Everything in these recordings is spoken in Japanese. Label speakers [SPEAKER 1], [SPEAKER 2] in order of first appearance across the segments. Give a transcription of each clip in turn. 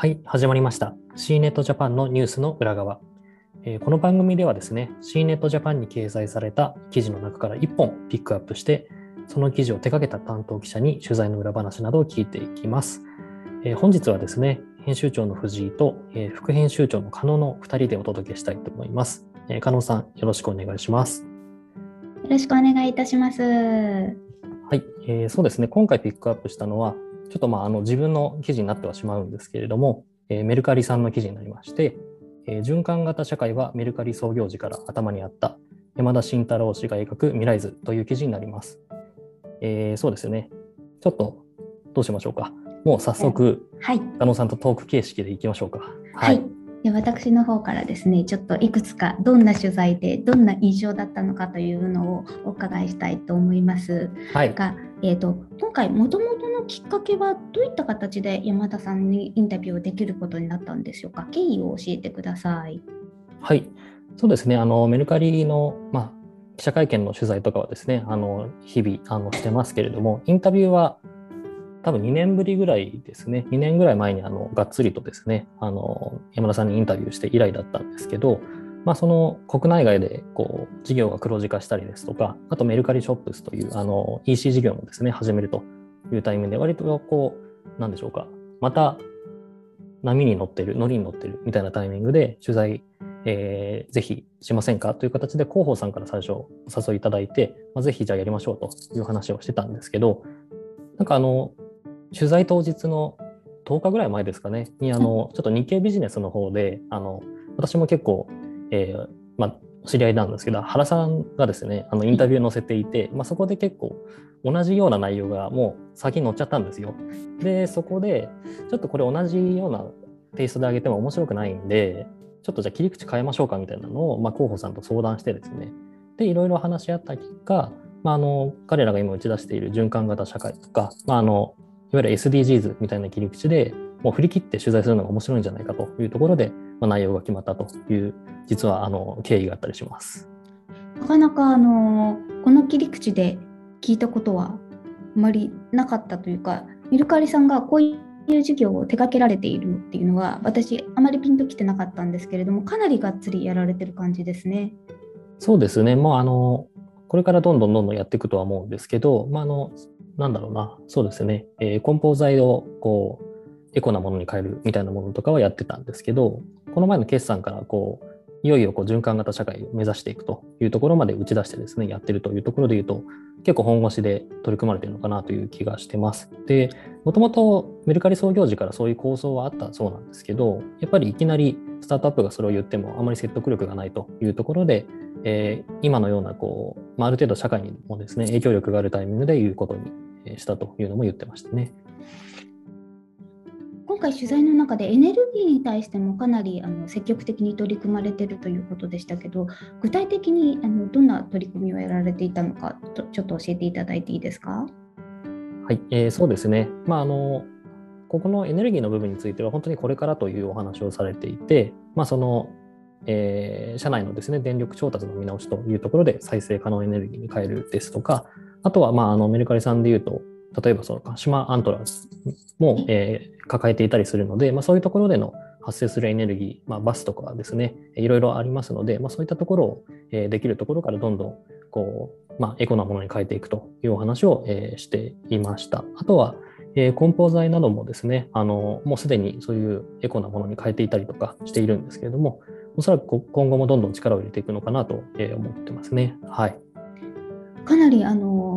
[SPEAKER 1] はい、始まりました。C ネットジャパンのニュースの裏側。えーこの番組ではですね、C ネットジャパンに掲載された記事の中から1本ピックアップして、その記事を手掛けた担当記者に取材の裏話などを聞いていきます。えー本日はですね、編集長の藤井と、えー副編集長の加納の2人でお届けしたいと思います。えー加納さん、よろしくお願いします。
[SPEAKER 2] よろしくお願いいたします。
[SPEAKER 1] はい、えーそうですね、今回ピックアップしたのは、ちょっとまああの自分の記事になってはしまうんですけれども、えーメルカリさんの記事になりまして、えー循環型社会はメルカリ創業時から頭にあった山田慎太郎氏が描く未来図という記事になります。えーそうですよね、ちょっとどうしましょうか。もう早速、
[SPEAKER 2] はい。
[SPEAKER 1] 加納さんとトーク形式でいきましょうか。
[SPEAKER 2] はい。で私の方からですね、ちょっといくつかどんな取材でどんな印象だったのかというのをお伺いしたいと思います
[SPEAKER 1] はい。
[SPEAKER 2] が、えー、と今回もともとのきっかけはどういった形で山田さんにインタビューをできることになったんでしょうか？経緯を教えてください。
[SPEAKER 1] はい、そうですね、あのメルカリの、まあ、記者会見の取材とかはですね、あの日々あのしてますけれども、インタビューは多分2年ぶりぐらいですね、2年ぐらい前にあのがっつりとですね、あの山田さんにインタビューして以来だったんですけど、まあ、その国内外でこう事業が黒字化したりですとか、あとメルカリショップスというあの EC 事業もですね、始めるというタイミングで、割とこう、なんでしょうか、また波に乗ってる、乗りに乗ってるみたいなタイミングで取材えーぜひしませんかという形で広報さんから最初お誘いいただいて、まあ、ぜひじゃあやりましょうという話をしてたんですけど、なんかあの、取材当日の10日ぐらい前ですかね、にあの、ちょっと日経ビジネスの方で、あの、私も結構、えーまあ、お知り合いなんですけど、原さんがですね、あのインタビュー載せていて、まあ、そこで結構同じような内容がもう先に載っちゃったんですよ。で、そこで、ちょっとこれ同じようなテイストで上げても面白くないんで、ちょっとじゃあ切り口変えましょうかみたいなのを、まあ、候補さんと相談してですね、で、いろいろ話し合った結果、まあ、あの彼らが今打ち出している循環型社会とか、まあ、あのいわゆる SDGs みたいな切り口でもう振り切って取材するのが面白いんじゃないかというところで、まあ、内容が決まったという、実はあの経緯があったりします。
[SPEAKER 2] なかなかあのこの切り口で聞いたことはあまりなかったというか、メルカリさんがこういう事業を手掛けられているっていうのは、私、あまりピンときてなかったんですけれども、かなりがっつりやられてる感じですね。
[SPEAKER 1] そうですね、もうあのこれからどんどんどんどんやっていくとは思うんですけど、まあ、あのなんだろうな、そうですね、えー梱包材をこうエコなものに変えるみたいなものとかはやってたんですけど、この前の決算からこういよいよこう循環型社会を目指していくというところまで打ち出してですね、やってるというところで言うと、結構本腰で取り組まれてるのかなという気がしてます。で、もともとメルカリ創業時からそういう構想はあったそうなんですけど、やっぱりいきなりスタートアップがそれを言ってもあまり説得力がないというところで、えー今のようなこう、まあ、ある程度社会にもですね、影響力があるタイミングで言うことにしたというのも言ってましたね。
[SPEAKER 2] 今回取材の中でエネルギーに対してもかなりあの積極的に取り組まれているということでしたけど具体的にあのどんな取り組みをやられていたのかとちょっと教えていただいていいですか？
[SPEAKER 1] はい、えーそうですね。まあ、あの、ここのエネルギーの部分については、本当にこれからというお話をされていて、まあ、その、えー社内のですね、電力調達の見直しというところで再生可能エネルギーに変えるですとか、あとは、まあ、あの、メルカリさんで言うと、例えばその鹿島アントラーズも、えー抱えていたりするので、まあ、そういうところでの発生するエネルギー、まあ、バスとかですね、いろいろありますので、まあ、そういったところを、えーできるところからどんどんこう、まあ、エコなものに変えていくというお話を、えーしていました。あとは、えー梱包材などもですね、あのもうすでにそういうエコなものに変えていたりとかしているんですけれども、おそらくこ今後もどんどん力を入れていくのかなとえー思ってますね。はい。
[SPEAKER 2] かなりあの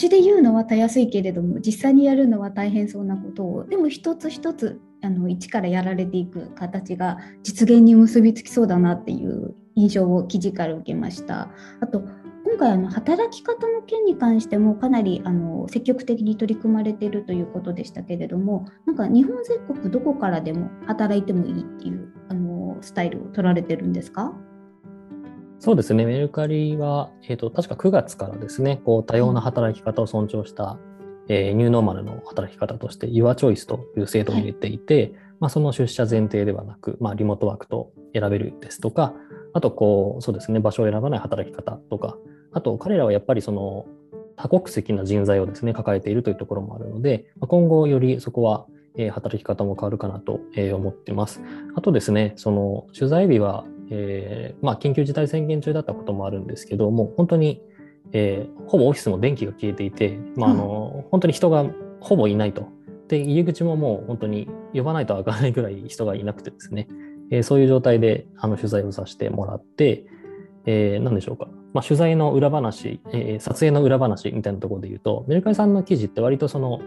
[SPEAKER 2] 口で言うのはたやすいけれども実際にやるのは大変そうなことをでも一つ一つあの一からやられていく形が実現に結びつきそうだなっていう印象を記事から受けました。あと今回あの働き方の件に関してもかなりあの積極的に取り組まれているということでしたけれどもなんか日本全国どこからでも働いてもいいっていうあのスタイルを取られてるんですか？
[SPEAKER 1] そうですね、メルカリは、えー、と確か9月からですね、こう多様な働き方を尊重した、えーニューノーマルの働き方として Your Choice という制度を入れていて、まあ、その出社前提ではなく、まあ、リモートワークと選べるですとか、あとこう、そうですね、場所を選ばない働き方とか、あと彼らはやっぱりその多国籍な人材をですね、抱えているというところもあるので、ま今後よりそこは、働き方も変わるかなと、思ってます。あとですね、その取材日は、えーまあ、緊急事態宣言中だったこともあるんですけども、本当に、えー、ほぼオフィスも電気が消えていて、まああの、うん、本当に人がほぼいないと。で、入り口ももう本当に呼ばないと開かないぐらい人がいなくてですね、えー、そういう状態であの取材をさせてもらって、えー、何でしょうか、まあ、取材の裏話、えー、撮影の裏話みたいなところで言うと、メルカリさんの記事って割とその、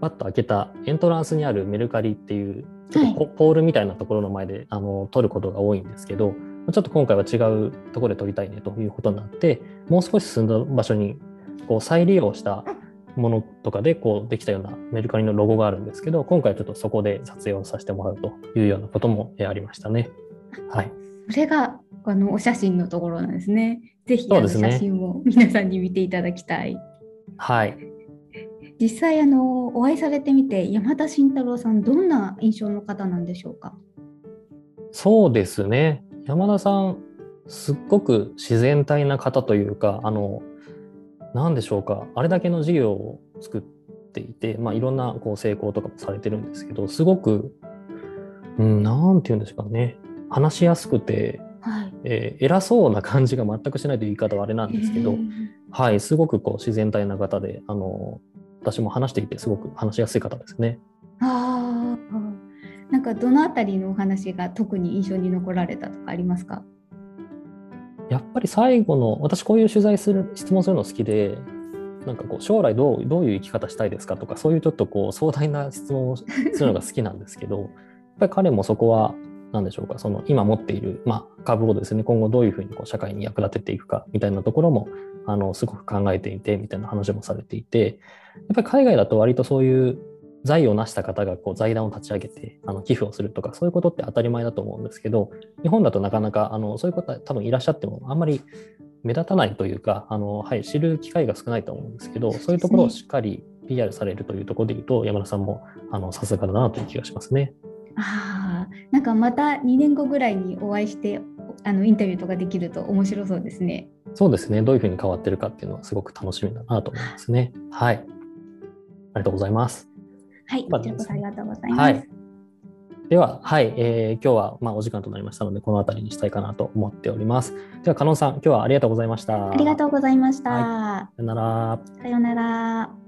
[SPEAKER 1] パッと開けたエントランスにあるメルカリっていう、ちょっとポールみたいなところの前で、あの撮ることが多いんですけど、ちょっと今回は違うところで撮りたいねということになって、もう少し進んだ場所にこう再利用したものとかでこうできたようなメルカリのロゴがあるんですけど、今回ちょっとそこで撮影をさせてもらうというようなこともありましたね。はい。
[SPEAKER 2] それがあのお写真のところなんですね。ぜひ、あの写真を皆さんに見ていただきたい。
[SPEAKER 1] はい。
[SPEAKER 2] 実際あのお会いされてみて山田慎太郎さんどんな印象の方なんでしょうか？
[SPEAKER 1] そうですね。山田さんすっごく自然体な方というかあの何でしょうか。あれだけの事業を作っていて、まあ、いろんなこう成功とかもされてるんですけどすごく、うん、なんて言うんですかね。話しやすくて、はい、えー、偉そうな感じが全くしないという言い方はあれなんですけど、はい、すごくこう自然体な方であの私も話していてすごく話しやすい方ですね。
[SPEAKER 2] あなんかどのあたりのお話が特に印象に残られたとかありますか？
[SPEAKER 1] やっぱり最後の私こういう取材する質問するの好きでなんかこう将来どうどういう生き方したいですかとかそういうちょっとこう壮大な質問をするのが好きなんですけどやっぱり彼もそこは何でしょうかその今持っている、まあ、株をですね今後どういうふうにこう社会に役立てていくかみたいなところもあのすごく考えていてみたいな話もされていてやっぱり海外だと割とそういう財を成した方がこう財団を立ち上げてあの寄付をするとかそういうことって当たり前だと思うんですけど日本だとなかなかあのそういう方多分いらっしゃってもあんまり目立たないというかあの、はい、知る機会が少ないと思うんですけどそういうところをしっかり PR されるというところでいうと山田さんもあのさすがだなという気がしますね。
[SPEAKER 2] あなんかまた2年後ぐらいにお会いしてあのインタビューとかできると面白そうですね。
[SPEAKER 1] そうですね。どういうふうに変わってるかっていうのはすごく楽しみだなと思いますね。はい。ありがとうございます。
[SPEAKER 2] はい、こちらこそありがとうございます。はい、
[SPEAKER 1] では、はい、えー、今日はまあお時間となりましたので、この辺りにしたいかなと思っております。では、加納さん、今日はありがとうございました。
[SPEAKER 2] ありがとうございました。
[SPEAKER 1] はい、さよなら。
[SPEAKER 2] さよなら。